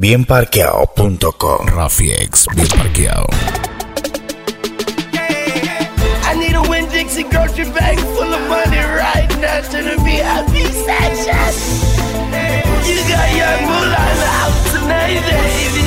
Bienparqueado.com Rafiex, bien parqueado. I need a Winn-Dixie grocery bag full of money right now to be happy session. You got your moolah in the house tonight, baby.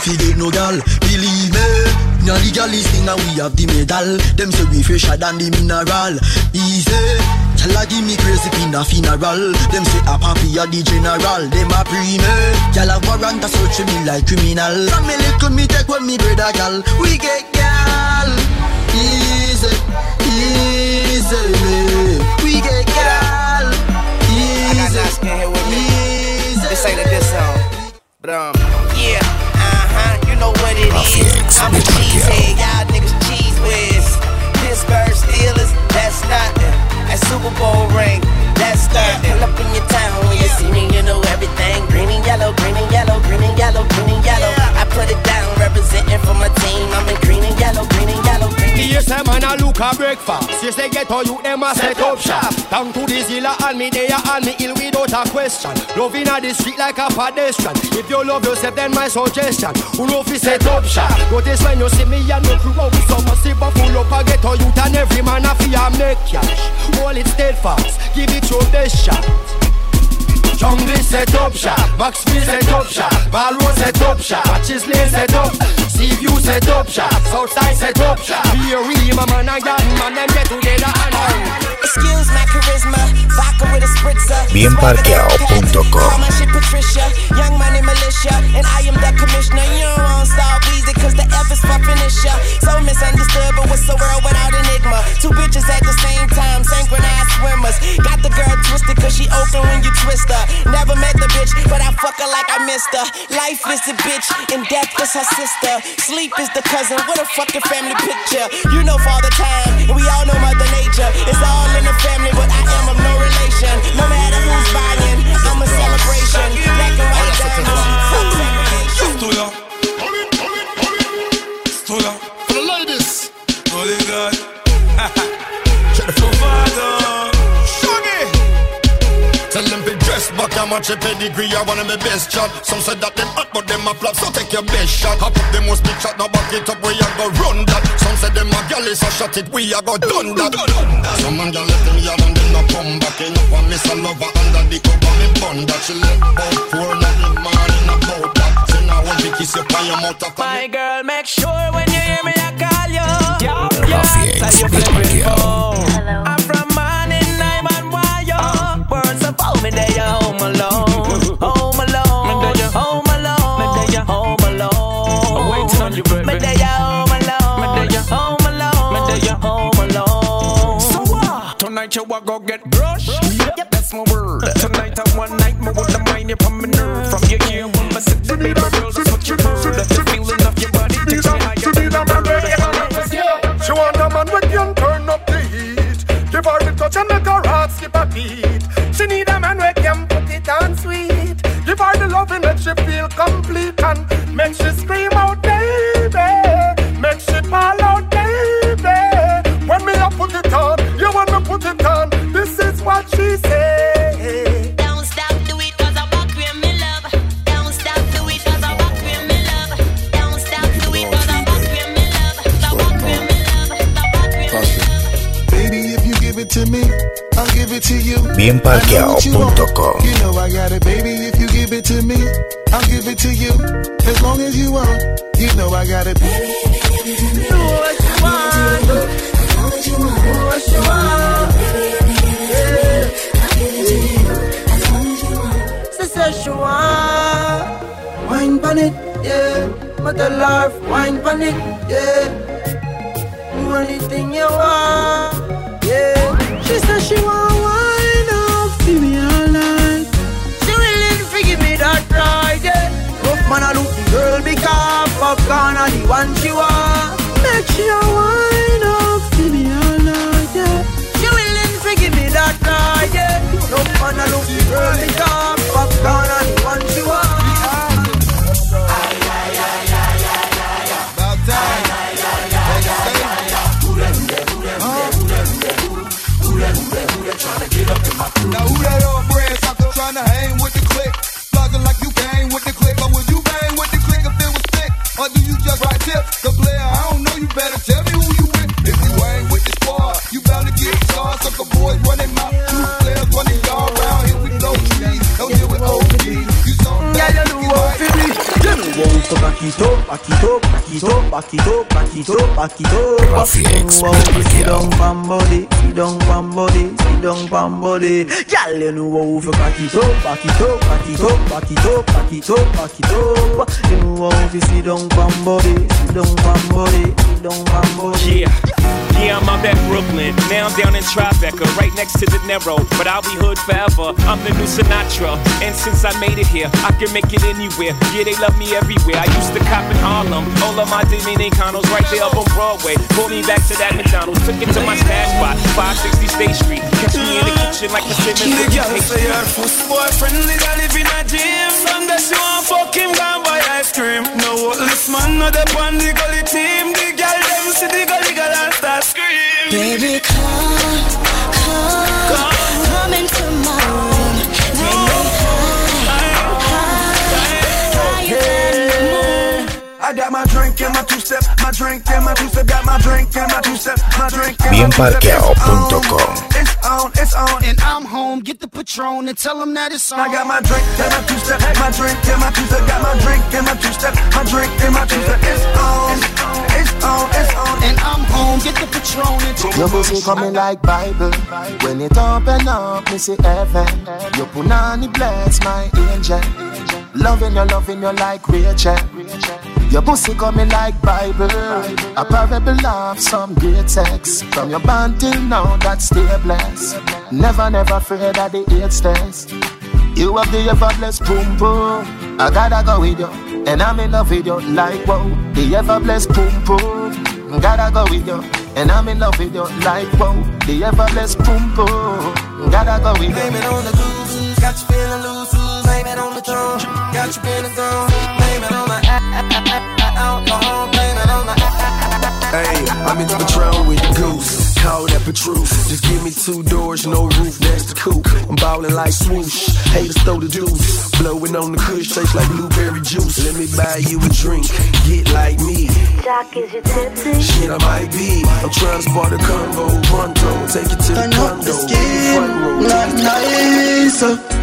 Fi get no gal. Believe me, now the gal is thing and we have the medal. Them say we fresher than the mineral. Easy, tell her give me crazy pin a funeral. Them say a papi a the general. Them a pre me, gal a warrant a search me like criminal. From me little me take when me a gal. We get gal. Easy, easy We get gal. I got Easy, nice here with me. easy. This ain't a diss song. But um, know what it is. Rafiex, I'm a cheesehead, y'all niggas cheese whiz. Pittsburgh Steelers, that's nothing. That Super Bowl ring, that's nothing. Pull up in your town when you see me, you know everything. Green and yellow, green and yellow, green and yellow, green and yellow. I put it down, representing for my team. I'm in green and yellow, green and yellow, green and yellow. Yes, a man a look a breakfast. Yes, they get all you them a set up shop. Down to the zilla and me there and me ill without a question. Loving a the street like a pedestrian. If you love yourself, then my suggestion. Who know fi set up shop? Notice when you see me and no crew out with some massive full up a get all youth and every man a fi a make cash. Hold it steadfast, give it your best shot. Jungle set up shop, Maxfield set up shop, Balroad set up shop, Matches Lane set up, Seaview set up shop, Southside set up shop. Be a real man and young man, them get together and Excuse my charisma, vodka with a spritzer. Bienparqueado.com. Call my shit Patricia, young money militia, and I am the commissioner. You don't want solve easy, cause the F is for finisher. So misunderstood, but what's the world without enigma? Two bitches at the same time, synchronized swimmers. Got the girl twisted, cause she open when you twist her. Never met the bitch, but I fuck her like I missed her. Life is the bitch, and death is her sister. Sleep is the cousin, what a fucking family picture. You know father time, and we all know mother nature. It's all in the family, but I am of no relation. No matter who's buying, I'm a celebration. Black and white diamonds, back and match a pedigree. I want them the best shot. Some said that them hot, but them a flop. So take your best shot. Hop up the most big shot. Now back it up. We a go run that. Some said them a gal is a shot it. We a go done that. Some man gal let them yard and them a come back. In up and miss a lover under the cover. Me bun that. She left about four in the morning about that. Say now want to kiss you on your mouth. after My girl, make sure when you hear me, I call you. Rafiex, bien parqueado. I'm from morning, I'm on wire. Words of home, and they are on you, baby. Me they are home alone. Home alone. Home alone. So what? Tonight you a go get brushed. Yep, that's my word. Tonight I one night, me with the mind upon my nerve. From your ear, when I sit the baby girl, that's what you heard. The feeling of your body takes me higher than the She want a man with can turn up the heat. Give her the touch and make her heart skip a beat. She need a man who can put it on sweet. Give her the loving make she feel complete and make she scream you. You know I got it, baby. If you give it to me, I'll give it to you. As long as you want, you know I got it. Sister Shua, wine pon it, yeah. Mother love, wine pon it, yeah. Do anything you want, yeah. She said she want Ghana look Girl, be calm of Ghana, the one she want. Make sure a wind up give me all night, yeah. She willing to give me that night, yeah. No man a look, girl, be calm back it up, back it up, back it up, back it up, back it up, back it up. Rafi X, You know how to sit down pam body, sit down pam body, sit down pam body. Girl, you know how to back it up, back it up, back it up, back it up, back it up, back it up. You know how to sit down pam body, sit down pam body, sit down pam body. Yeah, yeah, I'm out at Brooklyn. Now I'm down in Tribeca, right next to De Niro. But I'll be hood forever. I'm the new Sinatra. And since I made it here, I can make it anywhere. Yeah, they love me everywhere. I used to cop in Harlem. All of my Dominicanos right there up on Broadway. Pulled me back to that McDonald's. Took it to my stash spot, 560 State Street. Catch me in the kitchen like a Simmons. The girl say her first boyfriend is a live in a gym. Sunday she want fuck him, gone buy ice cream. No this man, no the on the gully team. The girl them see the gully girl start scream. Baby, come, come, come into my room. Take me high, higher than the moon. I got my drink and my two step, my drink and my two step, got my drink and my two step, my drink and my two step. Bienparqueado.com. It's on, it's on, And I'm home, get the Patron and tell them that it's on. I got my drink and my two step, my drink and my two step, got my drink and my two step, my drink and my two step. It's on, Your pussy coming like Bible. When it open up, me see heaven. Your punani bless my angel. Loving you, loving you like Rachel. Your pussy coming like Bible. A parable of some great sex. From your band till now, that stay blessed. Never, never afraid of the eight test. You have the ever blessed boom boom. I gotta go with you, and I'm in love with you like wow. The ever blessed boom boom. Gotta go with you, and I'm in love with you like wow. Oh, the ever blessed boom boom. Gotta go with you. Blame it on the goose, got you feeling loose. Blame it on the throne, got you feeling gone. Blame it on the alcohol, blame it on the Hey, I'm in the Patron with the goose. Call that Petrus. Just give me two doors, no roof, that's the coupe. I'm ballin' like swoosh. Haters throw the deuce. Blowing on the kush, taste like blueberry juice. Let me buy you a drink. Get like me. Jack, is you tipsy? Shit, I might be. I'm trying to spot a Congo. Pronto, take it to the Turn up condo. the scheme, Front row, not nice.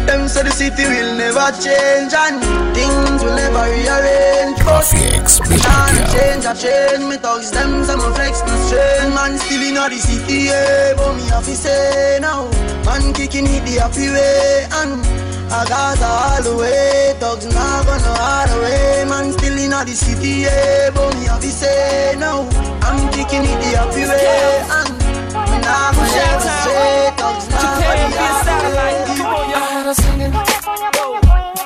Them say the city will never change and things will never rearrange. But Rafi X, can't change, I change. Me thugs them, some of flex no strain. Man still in the city, yeah. But me have to say now, man kicking it the happy way and. I got all the way, thugs not gonna hide away. Man still in the city, yeah. But me have to say now, I'm kicking it the happy way and. Me not gonna let it not gonna hide away. I had her singing.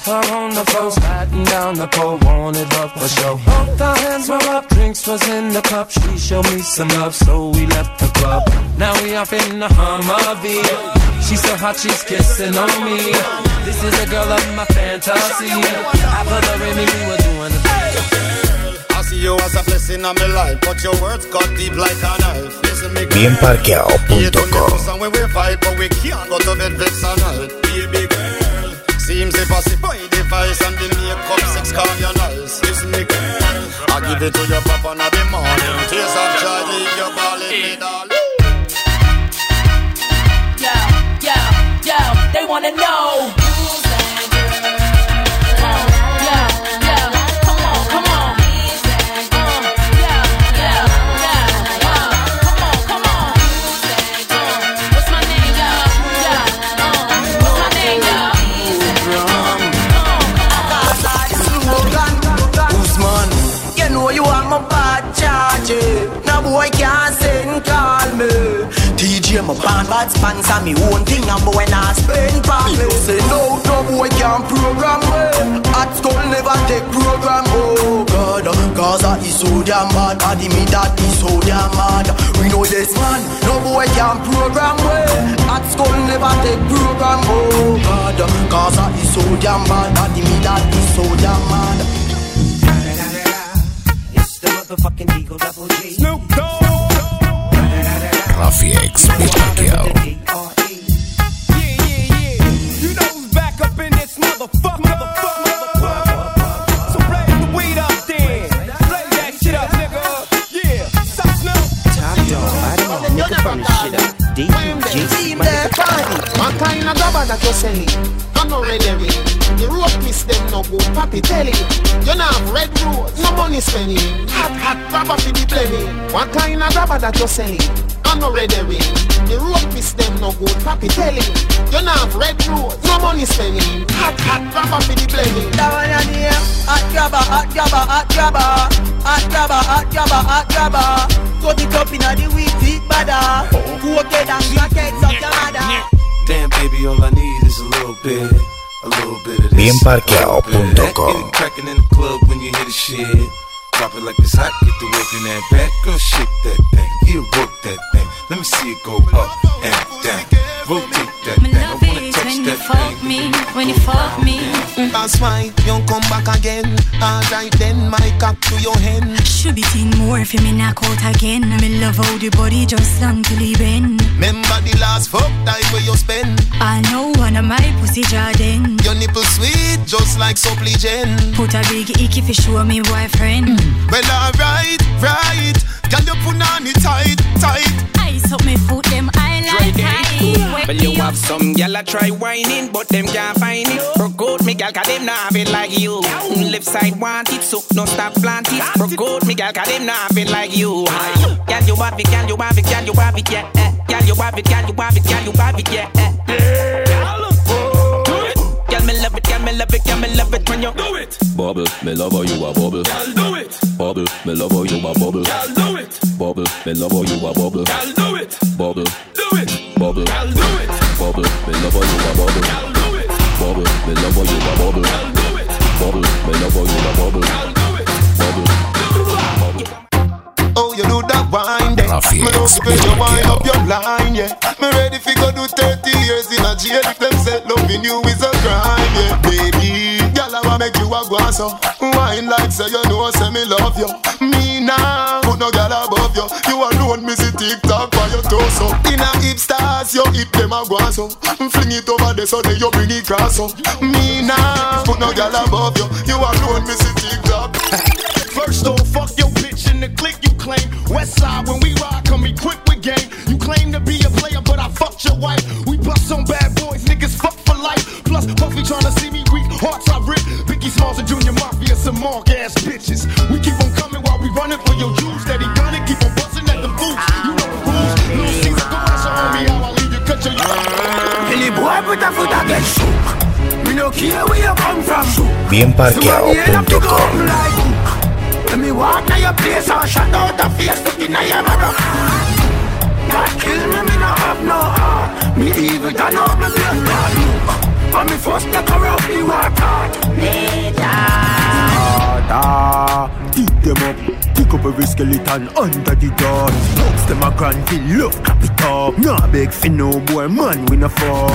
Know, met her on the floor, sliding down the pole, wanted love for show. Both our hands were up, drinks was in the cup. She showed me some love, so we left the club. Now we off in the Humvee. She's so hot, she's kissing on me. This is a girl of my fantasy. I put her in me, we were doing the I see you as a blessing on my life, but your words cut deep like a knife. Listen, me girl. Bienparqueado.com. And when we fight, but we can't go to bed vex and night. Baby girl, seems impossible. The device and the makeup, sex calm your nice. Girl, I give it to your papa in the morning. Tears of joy, leave your balling me, darling. Yo, yo, yo, they wanna know. My band, bad sponsor me own thing and boy nah spend part Me say no, no boy can't program me At school never take program. Oh God, cause I is so damn bad. Body me that is so damn mad. We know this man, no boy can't program me At school never take program. Oh God, cause I is so damn bad. Body me that is so damn mad. It's the motherfucking Eagle Double G. Snoop Dogg. Rafi X Beat kind of grabber that you selling? I'm not ready The road miss them no go. Papi telling You not have red road, no money spending. Hot hot grabber for the plenty. What kind of grabber that you selling? I'm not ready The road miss them no go. Papi telling You not have red road, no money spending. Hot hot grabber for the plenty. That one your name. Hot grabber, hot grabber, hot grabber. Hot grabber, hot grabber, hot grabber. Cut it up inna the weed, big badder Go get and black heads up your mother Damn, baby, all I need is a little bit, a little bit of this. Bienparqueado.com. Get it cracking in the club when you hear the shit. Drop it like it's hot, get the work in that back. Girl, shake that thing, yeah, work that thing. Let me see it go up and down. Rotate that Me thing. I love wanna it touch when you fuck me, when you fuck me. That's why you come back again Alright then, my cock to your hand Should be seen more if you me knock out again. I'm in love how the body just long till he bend. Remember the last fuck time where you spend I know one of my pussy Jordan. Your nipple sweet, just like supplicant Put a big ick if you show me boyfriend. Mm. Well, alright, right. Can you put on it tight, tight? Ice up me foot, them I like tight. Well, you have some gal I try whining, but them can't find it. Broke out me gal, cause them not have it like you. Left side want it, so no stop plant it. Broke out me gal, cause them not have it like you. Gal, you have it, gal, you have it, gal, you have it, yeah. eh. Gal, you have it, gal, you have it, gal, you have it, yeah. eh. Gal, me love it, gal, me love it, gal, me love it when you do it. Bubble, me love how you a bubble. Gal, do it. Bubble, me love how you a bubble. Gal, do it. Bubble, me love how you a bubble. Gal, do it. Bubble, Do it. bubble, Gal, do it. bubble, me love you a bubble. Gal, do it. Bubble, me love you a bubble. Gal, do it. Bubble, me love you a bubble. Gal, do it. Bubble, Oh, you do that wine then. Rafi Me love X, to when you wind up your line, yeah. Me ready fi go do 30 years in a jail if them say loving you is a crime, yeah. Baby, girl, I wanna make you a guan so. Wine like say you know, say me love you. Me now, put no girl above you. You alone, me see TikTok by your torso. In a hip stars, your hip them a guan so. Fling it over there so then you bring it cross so. Me now, put no girl above you. You alone, me see TikTok. First off, No care where you come from. Bienparqueado.com. Let me walk to your place or shut out the face to in your mother. God kill me, me no have no heart. Me evil turn out me be a God look. Me first take a me walk hard. harder. Eat them up, pick up every skeleton under the door. Dogs them a granville, love up. Nah beg for no boy, man we no fall.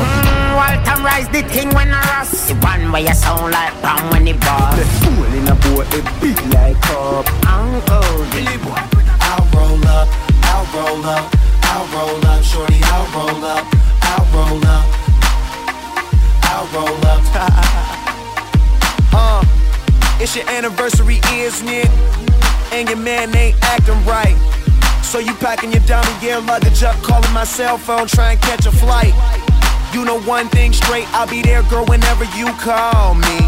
Walter rise the thing when I rust. The one where you sound like Brown when he ball. Left fool in a boy, a big like up. Uncle Billy boy. I'll roll up, I'll roll up, I'll roll up, shorty, I'll roll up, I'll roll up, I'll roll up. Uh, it's your anniversary, isn't it? And your man ain't acting right. So you packing your diamond gear luggage up, calling my cell phone, trying to catch a flight. You know one thing straight, I'll be there, girl, whenever you call me.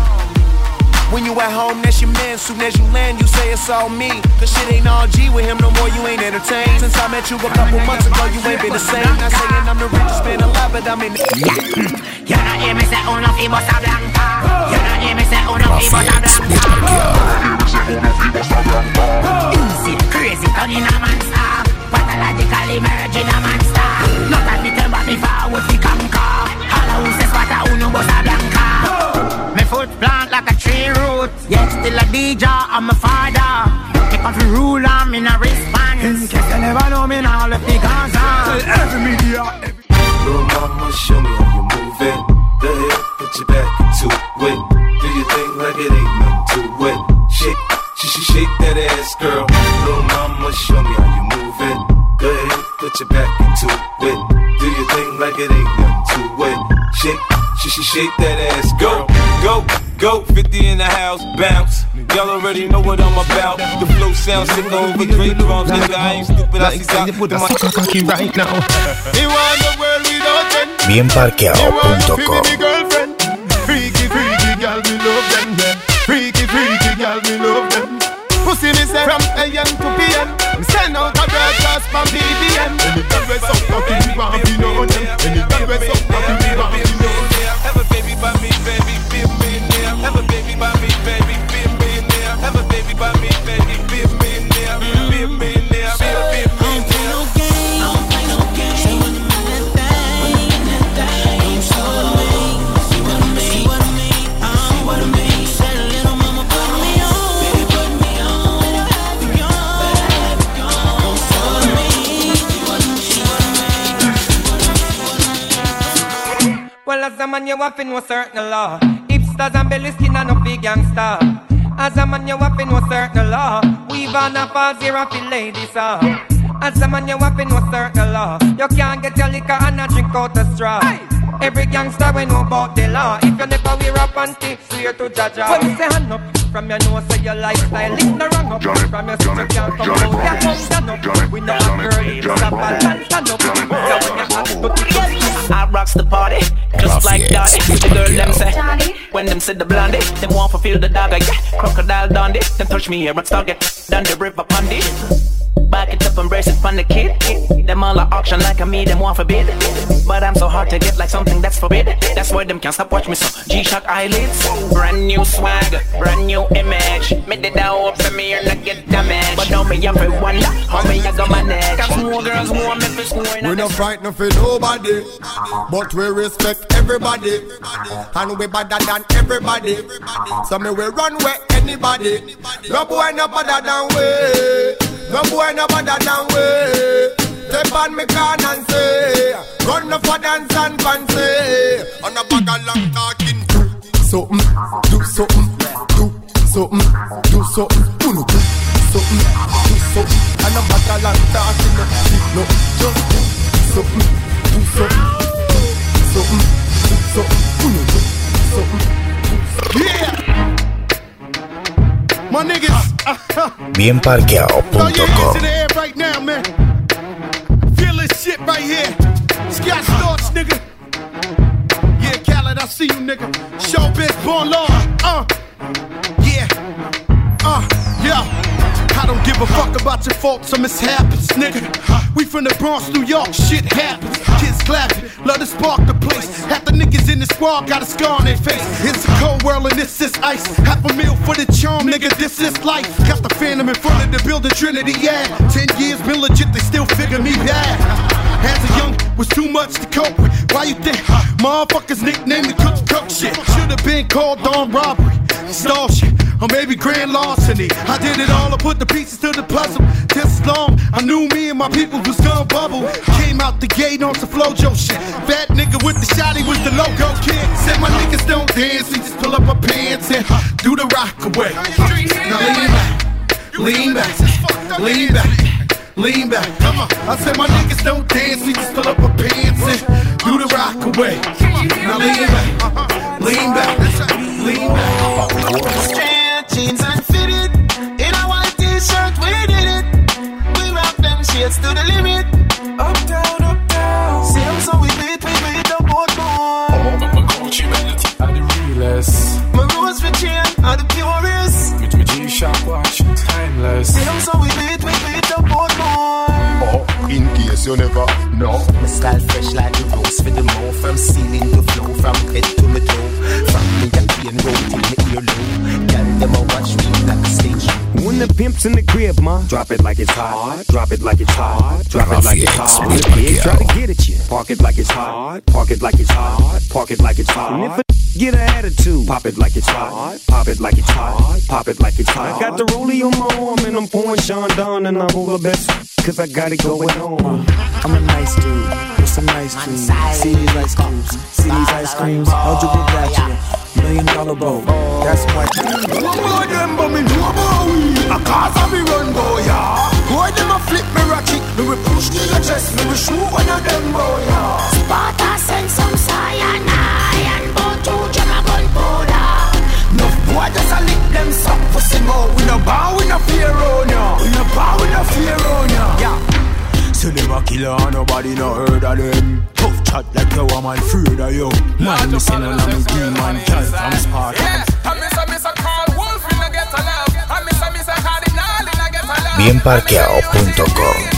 When you at home, that's your man. Soon as you land, you say it's all me. Cause shit ain't all G with him no more, you ain't entertained. Since I met you a couple months ago, you ain't been the same. Not saying I'm the richest man alive, but I'm in the. You not hear me say uno fi bossa blanca. You not hear me say uno fi bossa blanca. Crazy, turning a monster Pathological emerging a monster Not at me but me forward we conquer All who say squatter who no blanca Me foot plant like a tree root. Yet still a DJ, I'm a father. Take off the rule, I'm in a response. In case you never know me now, let me go every media, mama, show me Shake, she should shake that ass, Go, go, go, 50 in the house, bounce. Y'all already know what I'm about. The flow sounds sick over great drums, nigga. I ain't stupid, I see God. put the fucking cocky right now. Me want the world without end. Bienparqueado.com me girlfriend. Freaky, freaky girl, me love them, yeah. Freaky, freaky girl, me love them. Pussy me say from AM to PM. Me send out a broadcast from BBM. Any girl we so cocky, we want to know them. Any girl we so cocky, we want man, you have to certain law. Hipsters and belly skin and no big gangster. As a man, you have to know certain the law. Weave on a falls here feel ladies ah. As a man, you have to certain law. You can't get your liquor and a drink out the straw. Every gangster we know about the law. If you never wear a panty, swear to Jaja. You say hand up from your nose, say your lifestyle. Lick the wrong up from your sister can't come out. Yeah, come stand up. We know a girl is a balance. Stand up. So when you ask, but you I rocks the party, just like that. The girl them say, when them say the blondie, them want to feel the dog. I get crocodile dundee. Them touch me here, rock star get down the river pondy. Back it up and brace it from the kid. Them all are auction like a me, them want forbid. But I'm so hard to get like something that's forbid. That's why them can't stop watch me so G-Shock eyelids. Brand new swag, brand new image. Made it down up for me and not get damaged. But now me wonder how me I got manage. Cause more girls want me score. We no frightened for nobody, but we respect everybody, and we better than everybody. So me we run where anybody. No boy no better than we. No boy no better than we. Step on me can and say, run no for dance and fancy. On a bag of long talking. Something, do something, do something, do something. Do something, do something. And a bag of long talking. No, just do something, do something, do something, do something. Uno do something. Yeah. My niggas. Throw your hands Bienparqueado.com right here. Scott Storch, nigga. Yeah, Khaled, I see you, nigga. Showbiz, born law. Uh, yeah. Uh, yeah. I don't give a fuck about your faults or mishaps, nigga. We from the Bronx, New York, shit happens. Kids clapping, love to spark the place. Half the niggas in the squad got a scar on their face. It's a cold world and this is ice. Half a meal for the charm, nigga, this is life. Got the phantom in front of the building, Trinity, yeah. Ten years been legit, they still figure me bad. As a young, was too much to cope with. Why you think motherfuckers nicknamed the cook cook shit? Should've been called on robbery, stall shit, or maybe grand larceny. I did it all, I put the pieces to the puzzle. This long, I knew me and my people was gonna bubble. Came out the gate on some flojo shit. Fat nigga with the shotty was the logo kid. Said my niggas don't dance, we just pull up our pants and do the rock away. Now lean back, lean back, lean back. Lean back, come on. I said my niggas don't dance, we just pull up our pants and do the rock away. Now lean back, Drop it like it's hot. Drop it like it's hot. Drop it like it's hot. Rafiex, Big try to get at you. Park it like it's hot. Park it like it's hot. Park it like it's hot. And if a get an attitude, pop it like it's hot. Pop it like it's hot. Pop it like it's hot. I got the rollie on my arm and I'm pouring Sean down and I'm all the best. Cause I got it going on. I'm a nice dude with some nice dreams. See these ice creams, see these ice creams. Eligible bachelor, million dollar boat. That's my but me know about we A cause of me run boy, yeah Boy, them a flip me ratchet Me we push to your chest Me we shoot one of them boy, yeah. Sparta send some cyanide and both two jam a gun powder. Enough boy just a lick them suck pussy more We no bow, we no fear on ya We no bow, we no fear on ya Yeah So them a killer and nobody no heard of them. Tough chat like you a man afraid of you. Man, me say none of me demon girl from Sparta. Bienparqueado.com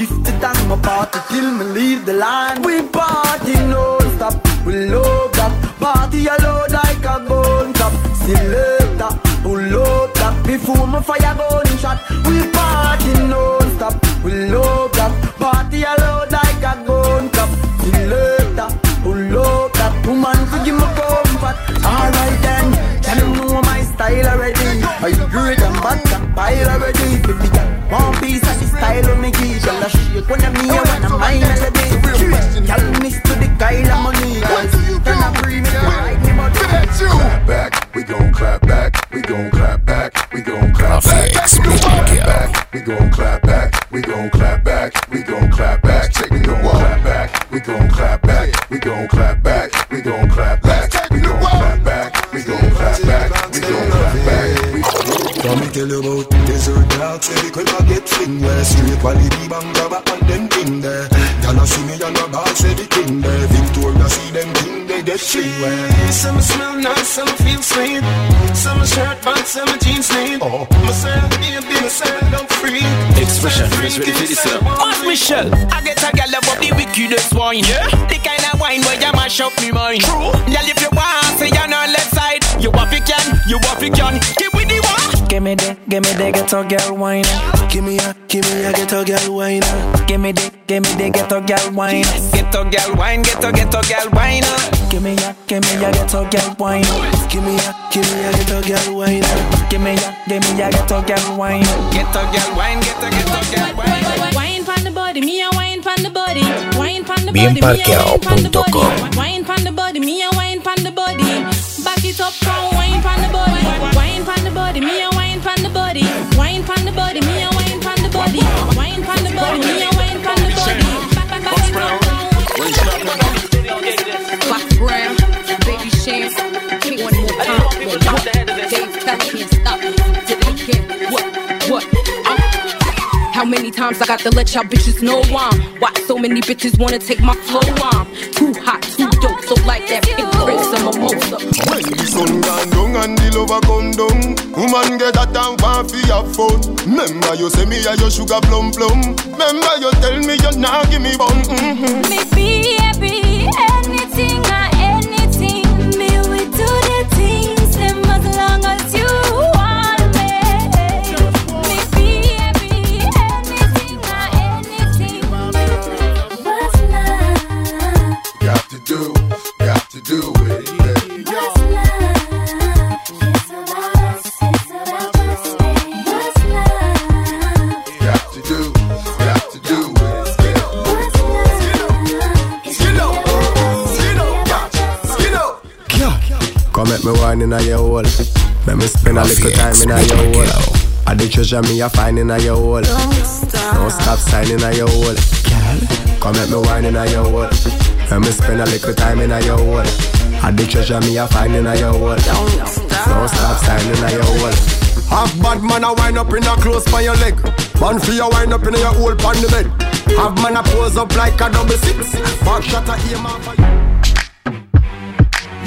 shift time my party till me leave the line. We party non stop, we love that party a load like a gun top. Selector, pull up that before my fire gun shot. We party non stop, we love that party a load like a gun top. Selector, pull up that woman give me comfort. Alright then, them know my style already. You great and bad pile already? Baby one piece of style of me when I'm here, when I'm mine, I'll be Tell me to the guy, I'm on it. What do you do? Then I breathe, me right, me back, we gon' Clap back, we gon' clap back, we gon' clap back, we gon' clap back. Clap back, we gon' clap back, we gon' clap back, we gon' clap back. Take we gon' clap back, we gon' clap back, we gon' clap back, we gon' clap back, we gon' clap back, we gon' clap back, we gon' clap back. Let me tell you about desert dogs. Every girl I get fling where straight while the bang thing they get free where Some smell nice, some feel sweet. Some shirt pants, some jeans neat. Oh. Myself, baby, myself, I'm free. Expression, is ready for this up. Mark Michelle, I get a gal above the wickedest wine. Yeah. The kind of wine where you mash up me mind. True. Girl, if you want, say you're on left side. You want it can, you want it can. Give with the one. Give me the, give me the ghetto girl wine. Give me a, give me a ghetto girl wine. Give me the, give me the ghetto girl wine. Ghetto girl wine, ghetto ghetto girl wine. Give me a, give me a ghetto girl wine. Give me a, give me a ghetto girl wine. Give me a, give me a ghetto girl wine. Ghetto girl wine, ghetto ghetto girl wine. Wine pon the body, me a wine pon the body. Wine pon the body, me a wine pon the body. Wine pon the body, me a wine pon the body. Back it up, come wine pon the body. Wine pon the body, me a wine pon the body. Wine pon the body, me a wine pon the body. Wine pon the body, me a Dave Kelly can't stop me. Did they care? What? What? Uh, How many times I got to let y'all bitches know I'm Why so many bitches wanna take my flow I'm Too hot, too dope, so like that pink Prince of Mimosa When the sun gone down and the lover come down Woman get that and want fi have phone. Remember you say me a your sugar plum plum Remember you tell me you nah give me bun mm-hmm. Me be happy, anything. I the treasure me a find in your hole. Don't stop. Don't stop signing a your hole. Girl, come let me wine in your hole. Let me spend a little time in your hole. I the treasure me a find in your hole. Don't stop. Don't stop signing a your hole. Half bad man a wind up in a close by your leg. Man for you wind up in your hole on the bed. Have man a pose up like a double six. Back shot a aim off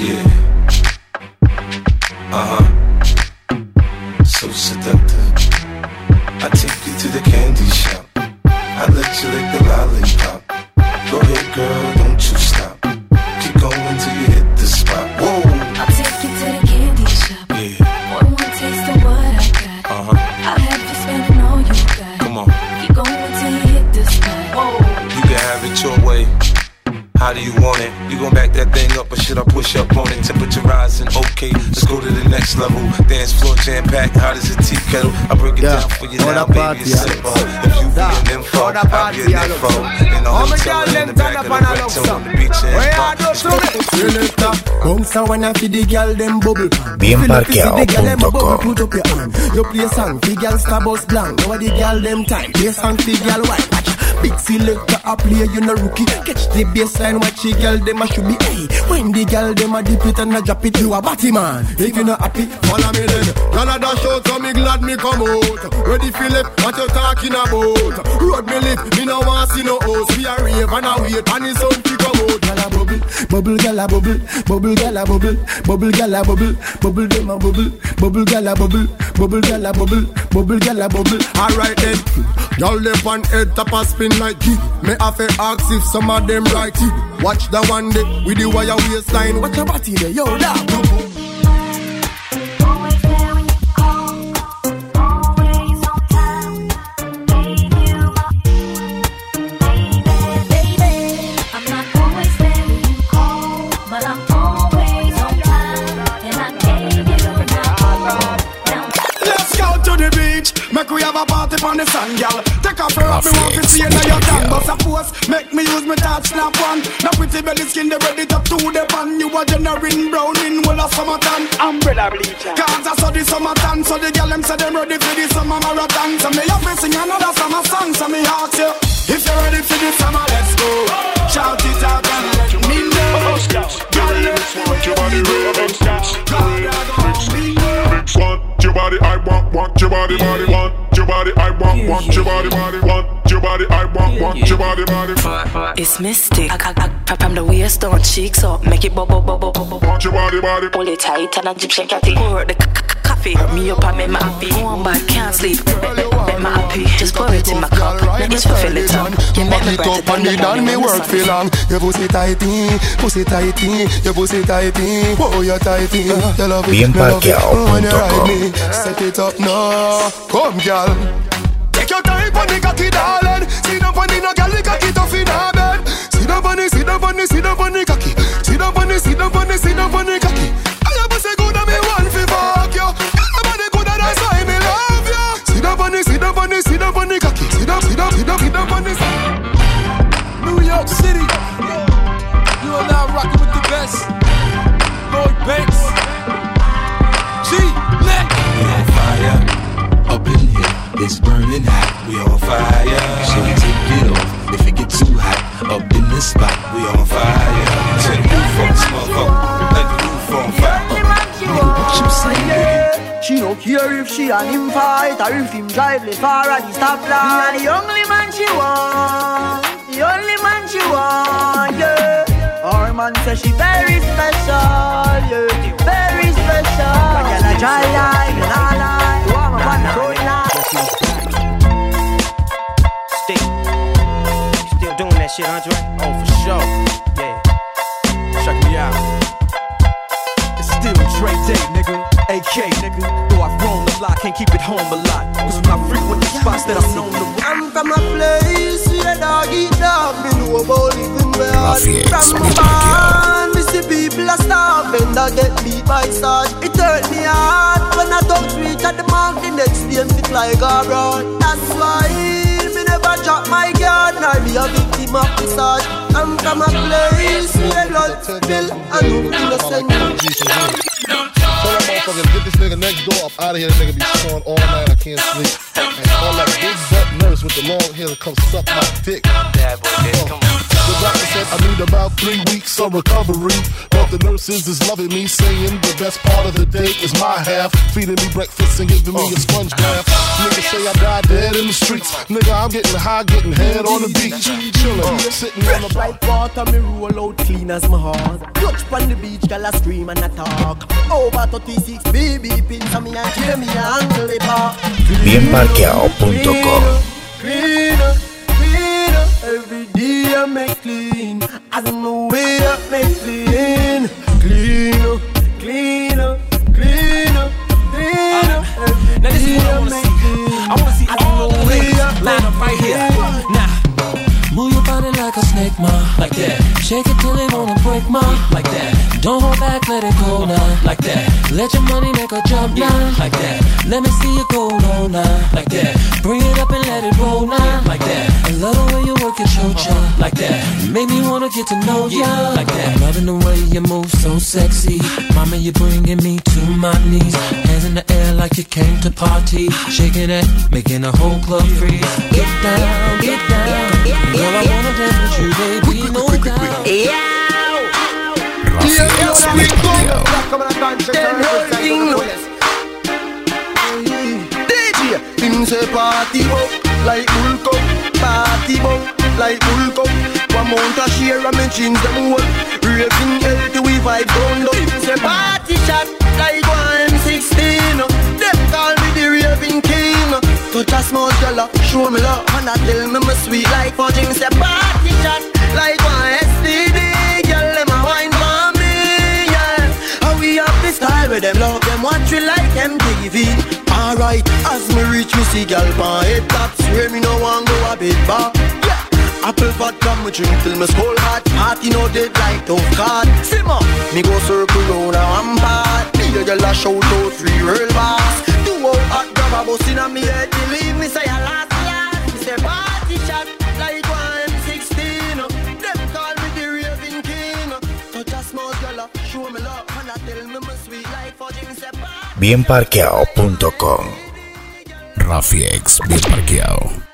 Yeah. Uh huh. I take you to the candy shop. I let you lick the lollipop. Go ahead, girl, don't you stop. Keep going till you hit the spot. Whoa. I'll take you to the candy shop. Yeah. More one taste of what I got. Uh huh. I'll have you spending all you got. Come on. Keep going till you hit the spot. Whoa. You can have it your way. How do you want it? You gon' back that thing up or should I push up on it? Temperature rising, okay, let's go to the next level. Dance floor jam packed, hot as a tea kettle. I break it down for you now, baby, it's simple. Oh. If you be an info, I'll be an info. In a hotel in the back of the rental on the beach and Bounce a when I feed the girl them bubble Bien Feel like you see the girl them bubble, parqueado.com. Put up your hand. You play song, the girl star bus blank. Now the girl them time. Play song, the girl white Watch. Big selector a play, you no rookie. Catch the baseline, watch the girl them a should be Hey, when the girl them a dip it and a drop it You a batty man. If you not happy, follow me then. Girl a dash out, so me glad me come out. Ready Philip, what you talking about Road me lift, me no want see no host We a rave and a wait and it's on to come out. Girl a bubble, bubble girl a bubble Bubble girl a bubble, bubble girl a bubble Bubble them a bubble, bubble girl a bubble Bubble girl a bubble, bubble girl a bubble. Alright then, y'all them on head top a spin like Me have to ask if some of them right Watch the one day with the wire waistline. Watch your body there, yo, that Make we have a party on the sun, girl. Take off your up, me want to see you now your tongue. But suppose, make me use my touch snap one. Now pretty belly skin, they ready to to the pan. You are generating brown in well of summertime. Umbrella bleacher. Cause I saw the summertime, so the girl them say them ready for the summer marathon. So me have to sing another summer song, so me ask you. If you're ready for the body, body, want your body, I want, want your body, body, want your body, I want, want your body, body. It's mystic. I, I, I, from the waist down, cheeks up, make it bubble, bubble, bubble. Want your body, body. Pull it tight and a Egyptian catty. Pour the c- c- coffee. Me up and make my happy. One bad can't sleep. Make my happy. Just pour it in my cup. Make it fill it up. You make me Back it breath up and me done me work feel long Your pussy tighty, pussy tighty Your pussy tighty, whoa oh, you tighty You love it, Bien me love it parqueado When you punto ride com. me, set it up now Come girl Take your time on the cocky darling on the no girl the cocky tough in her bed on the, down on the, sit down on the cocky on the, down on the, the cocky I your pussy good and me want fi fuck you Your body good and that's why me love you the, sit the, sit the cocky don't care if she and him fight or if him drive left far at the stoplight. Me are the only man she want, the only man she want, yeah. Our man say she very special, yeah, very special. But girl a dry eye, you not lie. You want my man line. Still, still doing that shit, Andre? Oh, for sure. Yeah. Check me out. It's still Dre Day, nigga. AK, nigga. Can't keep it home a lot. Cause when I frequent the spots that I'm known to I'm from a place where dog eat dog. Me know about living where Rafiek, From Smith born, me see people a starving that get beat by sarge. It hurt me hard when I don't reach at the mark. The next day me fly go abroad. That's why me never drop my guard nor be a victim of the sarge. I'm from a place where blood spill and no innocent. Motherfuckers get this nigga next door up out of here. The nigga be snoring all night. I can't sleep. And all that big butt nurse with the long hair come suck my dick. Bad boy, bitch, come on. The doctor said I need about three weeks of recovery. But the nurses is loving me, saying the best part of the day is my half. Feeding me breakfast and giving me a sponge bath. Niggas say I died dead in the streets. Nigga, I'm getting high, getting head on the beach. Chilling, sitting on the Like water, me roll out clean as my heart. Touch on the beach, girl, I scream and I talk. Over 36 BB pins, and me and Jamie angle it back. Bienparqueado.com Cleaner, cleaner, every day I make clean. As my way I make clean. Cleaner, cleaner, cleaner, cleaner. Every uh, Now this is what I I wanna see. clean. I wanna see As all the way ladies line up right here. Now, move your body like a snake, ma, like that. Shake it till it wanna break, ma, like that. Don't hold back, let it go now, like that. Let your money make a jump now, like that. Let me see you go low now, like that. Bring it up and let it roll now, like that. I love the way you work your uh-huh. chocha, like that. Make me wanna get to know ya, like that. Loving the way you move so sexy. Mama, you're bringing me to my knees. Hands in the air like you came to party. Shaking it, making the whole club freeze. Get down, get down. Girl, I wanna dance with you, baby, no doubt. Bienparqueado. DJ, him say party like party like. One share and them we vibe. Him say party shot like one M16. Them call me the raving king. Touch a girl, show me love, and I tell me me sweet like fudge. Him say party shot like one STD. Style with them love them watch we like MTV. Alright, as me reach me see gal pan head top Swear me no want go a bit bar Yeah, apple vodka me drink till me skull hot. Party no dead like tough card Simmer, me go circle round a one part Me a gal a shout out free real boss Do out hot grab a bus inna me head Believe me say a last Bienparqueado.com Rafi X Bienparqueado.